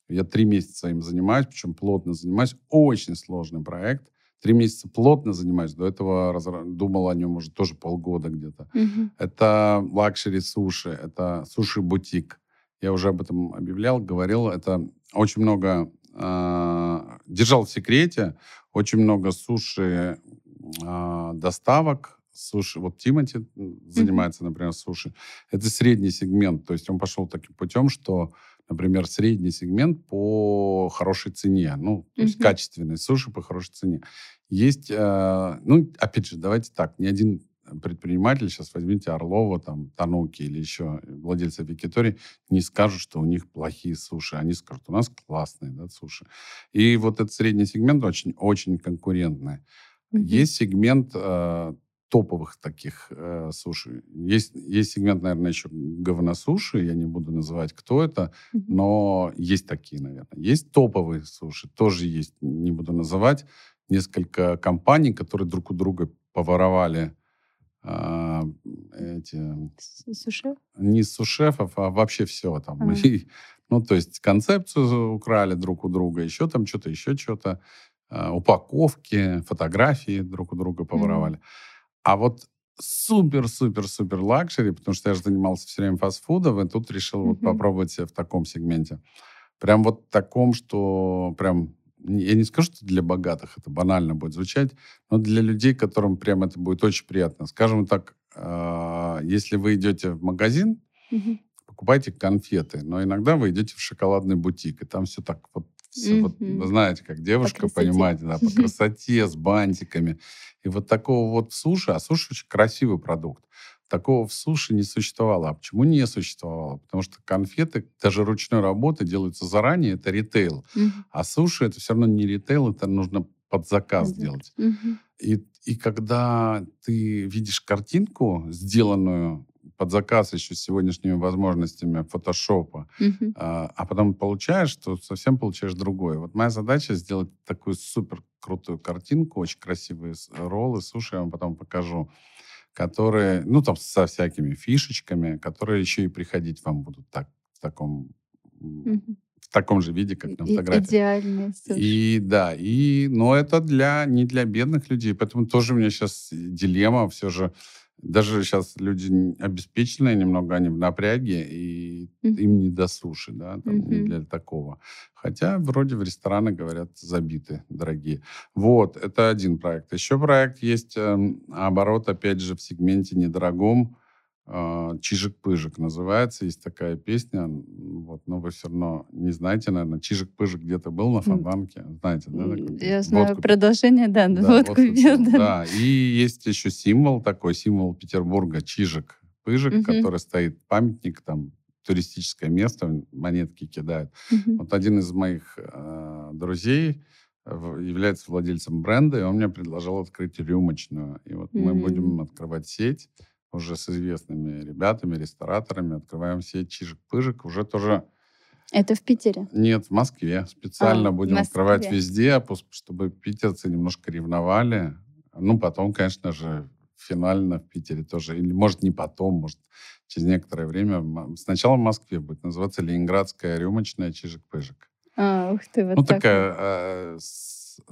я три месяца им занимаюсь, причем плотно занимаюсь. Очень сложный проект три месяца плотно занимаюсь. До этого разра... думал о нем уже тоже полгода где-то. Угу. Это luxury суши, это суши-бутик. Я уже об этом объявлял, говорил. Это очень много... Э, держал в секрете. Очень много суши э, доставок, суши. Вот Тимати занимается, например, суши. Это средний сегмент. То есть он пошел таким путем, что например, средний сегмент по хорошей цене, ну, то есть качественные суши по хорошей цене. Есть, э, ну, опять же, давайте так, ни один предприниматель, сейчас возьмите Орлова, там, Тануки или еще владельцы Викитори, не скажут, что у них плохие суши. Они скажут, у нас классные да, суши. И вот этот средний сегмент очень, очень конкурентный. Mm-hmm. Есть сегмент э, топовых таких э, суши. Есть, есть сегмент, наверное, еще говносуши, я не буду называть, кто это, mm-hmm. но есть такие, наверное. Есть топовые суши, тоже есть, не буду называть. Несколько компаний, которые друг у друга поворовали а, эти... Сушеф? Не сушефов, а вообще все там. Ага. И, ну, то есть концепцию украли друг у друга, еще там что-то, еще что-то. А, упаковки, фотографии друг у друга поворовали. М. А вот супер-супер-супер luxury, потому что я же занимался все время фастфудом, и тут решил mm-hmm. вот попробовать в таком сегменте. Прям вот таком, что прям я не скажу, что для богатых это банально будет звучать, но для людей, которым прям это будет очень приятно. Скажем так, э, если вы идете в магазин, угу. покупайте конфеты, но иногда вы идете в шоколадный бутик, и там все так вот, все вот вы знаете, как девушка, понимаете, да, по красоте, с бантиками. И вот такого вот суши, а суши очень красивый продукт. Такого в суши не существовало. А почему не существовало? Потому что конфеты, даже ручной работы, делаются заранее, это ритейл. Угу. А суши это все равно не ритейл, это нужно под заказ угу. делать. Угу. И, и когда ты видишь картинку, сделанную под заказ еще с сегодняшними возможностями фотошопа, uh а, а потом получаешь, то совсем получаешь другое. Вот моя задача сделать такую супер крутую картинку, очень красивые роллы, суши, я вам потом покажу которые, ну, там, со всякими фишечками, которые еще и приходить вам будут так, в таком, mm-hmm. в таком же виде, как на фотографии. Идеальные И да, и, но это для, не для бедных людей, поэтому тоже у меня сейчас дилемма все же, даже сейчас люди обеспеченные немного, они в напряге, и mm-hmm. им не до суши, да, там, mm-hmm. не для такого. Хотя вроде в рестораны, говорят, забиты, дорогие. Вот, это один проект. Еще проект есть, э, оборот, опять же, в сегменте недорогом, «Чижик-пыжик» называется. Есть такая песня, вот, но вы все равно не знаете, наверное. «Чижик-пыжик» где-то был на Фонтанке, знаете, да? Я знаю водку. продолжение, да, да водку пил. Да. да, и есть еще символ такой, символ Петербурга, «Чижик-пыжик», угу. который стоит, памятник там туристическое место, монетки кидают. Mm-hmm. Вот один из моих э, друзей является владельцем бренда, и он мне предложил открыть рюмочную. И вот mm-hmm. мы будем открывать сеть уже с известными ребятами, рестораторами. Открываем сеть Чижик-Пыжик. Уже тоже... Это в Питере? Нет, в Москве. Специально а, будем открывать везде, чтобы питерцы немножко ревновали. Ну, потом, конечно же, финально в Питере тоже. Или, может, не потом, может, через некоторое время. Сначала в Москве будет называться Ленинградская рюмочная Чижик-Пыжик. А, ух ты, вот Ну, так такая а,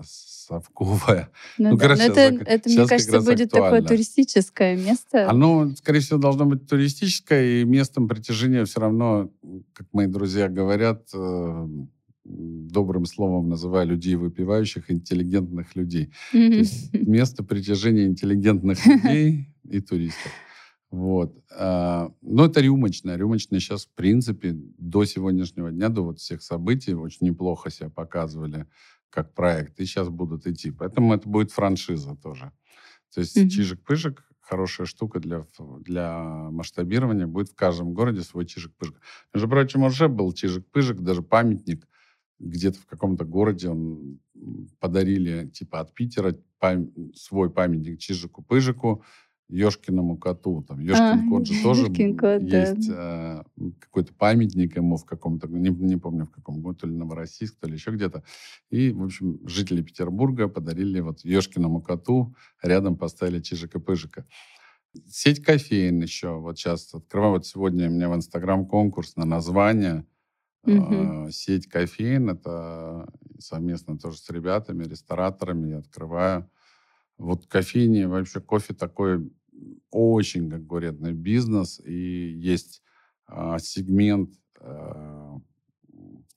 совковая. Ну, ну да. короче, это, это мне кажется, будет актуально. такое туристическое место. Оно, скорее всего, должно быть туристическое, и местом притяжения все равно, как мои друзья говорят, э, добрым словом называю людей выпивающих, интеллигентных людей. Mm-hmm. То есть место притяжения интеллигентных людей и туристов. Вот. А, но это рюмочная. Рюмочная сейчас, в принципе, до сегодняшнего дня, до вот всех событий очень неплохо себя показывали как проект. И сейчас будут идти. Поэтому это будет франшиза тоже. То есть mm-hmm. чижик-пыжик хорошая штука для, для масштабирования. Будет в каждом городе свой чижик-пыжик. Между прочим, уже был чижик-пыжик, даже памятник где-то в каком-то городе он подарили типа от Питера пам- свой памятник Чижику-Пыжику, Ёшкиному коту. Там Ёшкин а, кот же тоже кот, есть да. э, какой-то памятник ему в каком-то, не, не помню в каком году, то ли Новороссийск, то ли еще где-то. И, в общем, жители Петербурга подарили вот Ёшкиному коту, рядом поставили Чижика-Пыжика. Сеть кофеин еще. Вот сейчас открываю. Вот сегодня у меня в Инстаграм конкурс на название – Угу. Сеть кофеин, это совместно тоже с ребятами, рестораторами я открываю. Вот кофейни, вообще кофе такой очень конкурентный бизнес, и есть а, сегмент а,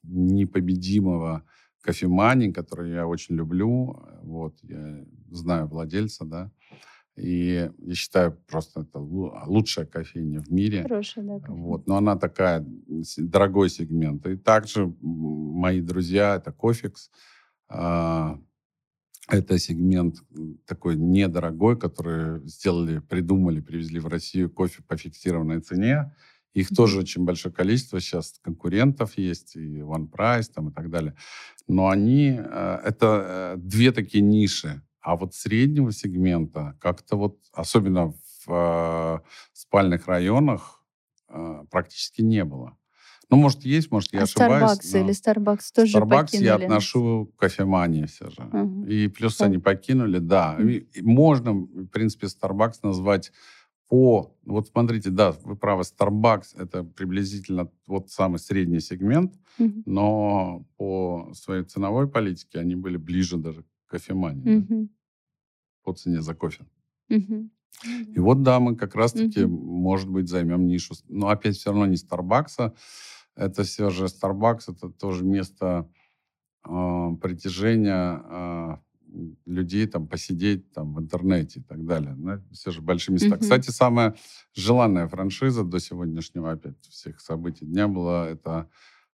непобедимого кофемани, который я очень люблю. Вот, я знаю владельца, да. И я считаю, просто это лучшая кофейня в мире. Хорошая, да. Кофейня. Вот. Но она такая, дорогой сегмент. И также мои друзья, это Кофикс. Это сегмент такой недорогой, который сделали, придумали, привезли в Россию кофе по фиксированной цене. Их тоже очень большое количество сейчас конкурентов есть, и One Price там и так далее. Но они, э, это э, две такие ниши а вот среднего сегмента как-то вот, особенно в э, спальных районах, практически не было. Ну, может, есть, может, я а ошибаюсь. Starbucks или Starbucks тоже Starbucks покинули? я отношу к кофемании все же. Угу. И плюс Да. они покинули, да. И- можно, в принципе, Starbucks назвать по... Вот смотрите, да, вы правы, Starbucks это приблизительно вот самый средний сегмент, Мгм. но по своей ценовой политике они были ближе даже к кофемании, да, Мгм. по цене за кофе. Мгм. И вот, да, мы как раз-таки, Мгм. может быть, займем нишу. Но опять все равно не Старбакса. Это все же Starbucks, это тоже место а, притяжения а, людей, там, посидеть там, в интернете и так далее. Ну, все же большие места. Мгм. Кстати, самая желанная франшиза до сегодняшнего опять всех событий дня была это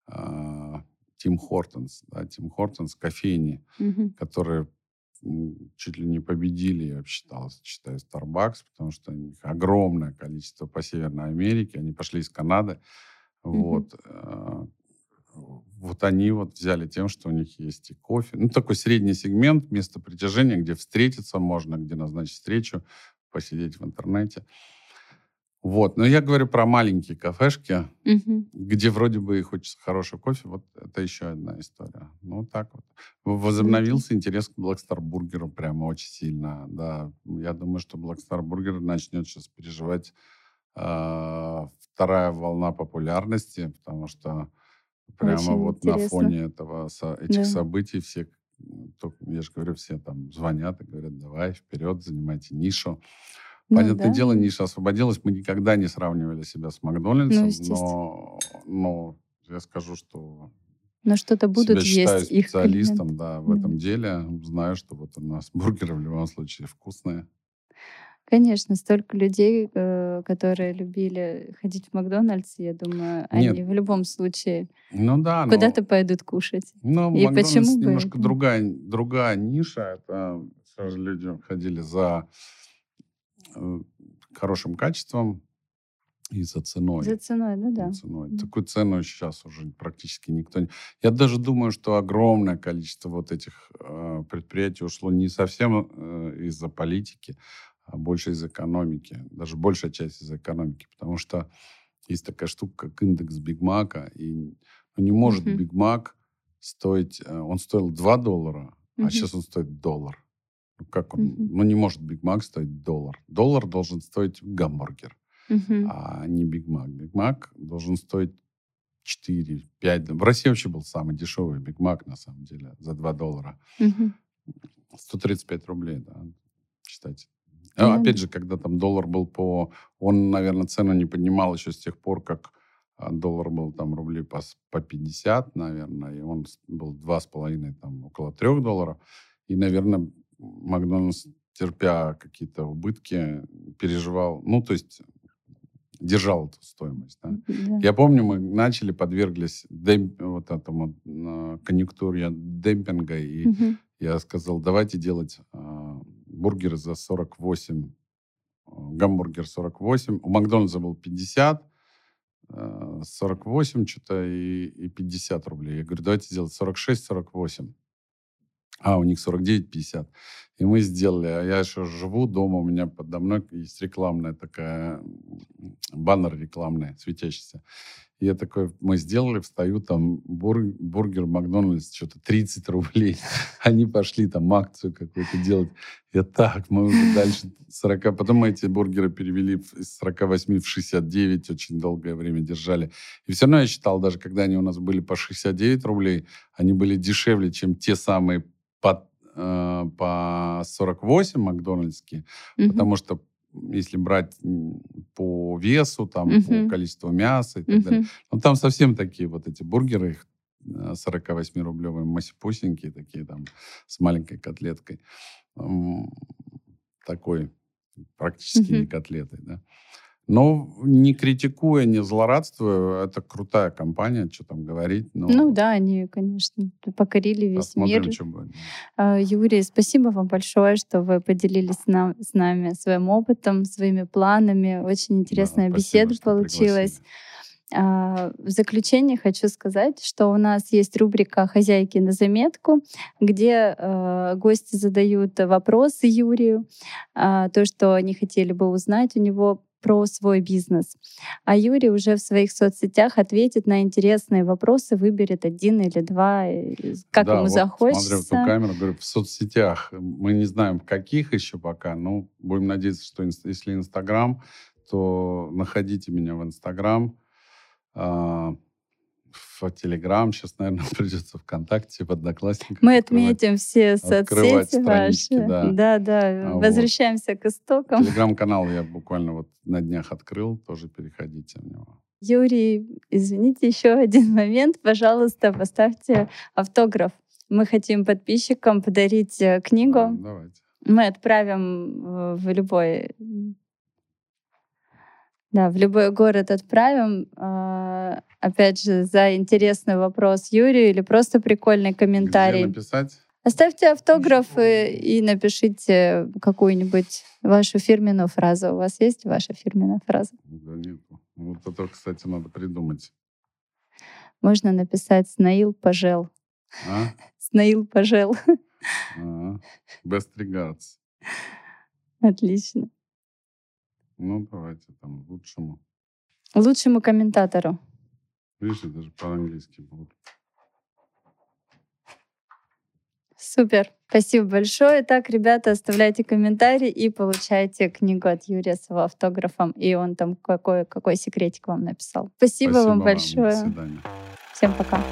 а, Тим Хортонс. Да, Тим Хортонс, кофейни Мгм. которые чуть ли не победили, я считал, считаю, Starbucks, потому что у них огромное количество по Северной Америке, они пошли из Канады. Вот, э, вот они вот взяли тем, что у них есть и кофе, ну, такой средний сегмент, место притяжения, где встретиться можно, где назначить встречу, посидеть в интернете. Вот, но я говорю про маленькие кафешки, Мгм. где вроде бы и хочется хорошего кофе, вот это еще одна история. Ну, так вот. Возобновился интерес к Black Star бургеру прямо очень сильно, да. Я думаю, что Black Star бургер начнет сейчас переживать вторая волна популярности, потому что прямо Очень вот на интересно. фоне этого, этих Да. событий все, я же говорю, все там звонят и говорят, давай вперед, занимайте нишу. Ну Понятное да. дело, ниша освободилась. Мы никогда не сравнивали себя с Макдональдсом, Ну, но, но я скажу, что Но что-то будут себя есть их специалистом да, в Да. этом деле. Знаю, что вот у нас бургеры в любом случае вкусные. Конечно, столько людей, э, которые любили ходить в Макдональдс, я думаю, Нет. они в любом случае Ну да, но, куда-то пойдут кушать. но и Макдональдс почему бы немножко это? другая, другая ниша. Это все же люди ходили за э, хорошим качеством и за ценой. За ценой, ну да. за ценой. Да. Такую цену сейчас уже практически никто не... Я даже думаю, что огромное количество вот этих э, предприятий ушло не совсем э, из-за политики, а больше из экономики. Даже большая часть из экономики. Потому что есть такая штука, как индекс Биг Мака. И ну, не может Мгм. Биг Мак стоить... э, он стоил 2 доллара, Мгм. а сейчас он стоит доллар. Ну, как он? Мгм. Ну, не может Биг Мак стоить доллар. Доллар должен стоить гамбургер Мгм. а не Биг Мак. Биг Мак должен стоить 4-5. В России вообще был самый дешевый Биг Мак, на самом деле, за 2 доллара. Мгм. 135 рублей, да, считайте. А, Опять же, когда там доллар был по... Он, наверное, цену не поднимал еще с тех пор, как а, доллар был там рублей по, по 50, наверное, и он с- был 2,5, там, около 3 долларов. И, наверное, Макдональдс, терпя какие-то убытки, переживал, ну, то есть держал эту стоимость, да. Да. Я помню, мы начали, подверглись демп- вот этому конъюнктуре демпинга, и Мгм. я сказал, давайте делать э, бургеры за 48, э, гамбургер 48. У Макдональдса был 50, э, 48 что-то и, и 50 рублей. Я говорю, давайте сделать 46-48. А, у них 49-50. И мы сделали. А я еще живу дома, у меня подо мной есть рекламная такая, баннер рекламный, светящийся. И я такой, мы сделали, встаю, там, бур- бургер Макдональдс, что-то 30 рублей. Они пошли там акцию какую-то делать. Я так, мы уже дальше 40... Потом мы эти бургеры перевели из 48 в 69, очень долгое время держали. И все равно я считал, даже когда они у нас были по 69 рублей, они были дешевле, чем те самые по, э, по 48 макдональдские. Мгм. Потому что если брать по весу, там, Мгм. по количеству мяса и так далее, Мгм. ну, там совсем такие вот эти бургеры, их 48-рублевые, масипусенькие такие там, с маленькой котлеткой. Такой, практически не Мгм. котлетой, да. Но не критикуя, не злорадствуя, это крутая компания, что там говорить. Но Ну да, они, конечно, покорили весь посмотрим, мир. что будет. А, Юрий, спасибо вам большое, что вы поделились с, нам- с нами своим опытом, своими планами. Очень интересная Да, беседа спасибо, что получилась. А, В заключение хочу сказать, что у нас есть рубрика «Хозяйки на заметку», где э, гости задают вопросы Юрию, а, то, что они хотели бы узнать у него про свой бизнес. А Юрий уже в своих соцсетях ответит на интересные вопросы, выберет один или два, как да, ему вот захочется. Смотрю в ту камеру, говорю, в соцсетях. Мы не знаем, в каких еще пока, но будем надеяться, что если Инстаграм, то находите меня в Инстаграм. В Телеграм, сейчас, наверное, придется ВКонтакте, в Одноклассниках. Мы отметим все соцсети ваши. Да, да, да. А возвращаемся вот. к истокам. Телеграм-канал я буквально вот на днях открыл, тоже переходите в него. Юрий, извините, еще один момент. Пожалуйста, поставьте автограф. Мы хотим подписчикам подарить э, книгу. Давайте. Мы отправим в любой да, в любой город отправим. А, опять же, за интересный вопрос Юрию или просто прикольный комментарий. Где написать? Оставьте автографы и напишите какую-нибудь вашу фирменную фразу. У вас есть ваша фирменная фраза? Да нет. Вот это, кстати, надо придумать. Можно написать «Снаил пожел». А? «Снаил пожел». А, best regards. Отлично. Ну, давайте там лучшему. Лучшему комментатору. Видишь, даже по-английски будет. Супер. Спасибо большое. Так, ребята, оставляйте комментарии и получайте книгу от Юрия с его автографом. И он там какой, какой секретик вам написал. Спасибо, Спасибо вам большое. Вам. До свидания. Всем пока.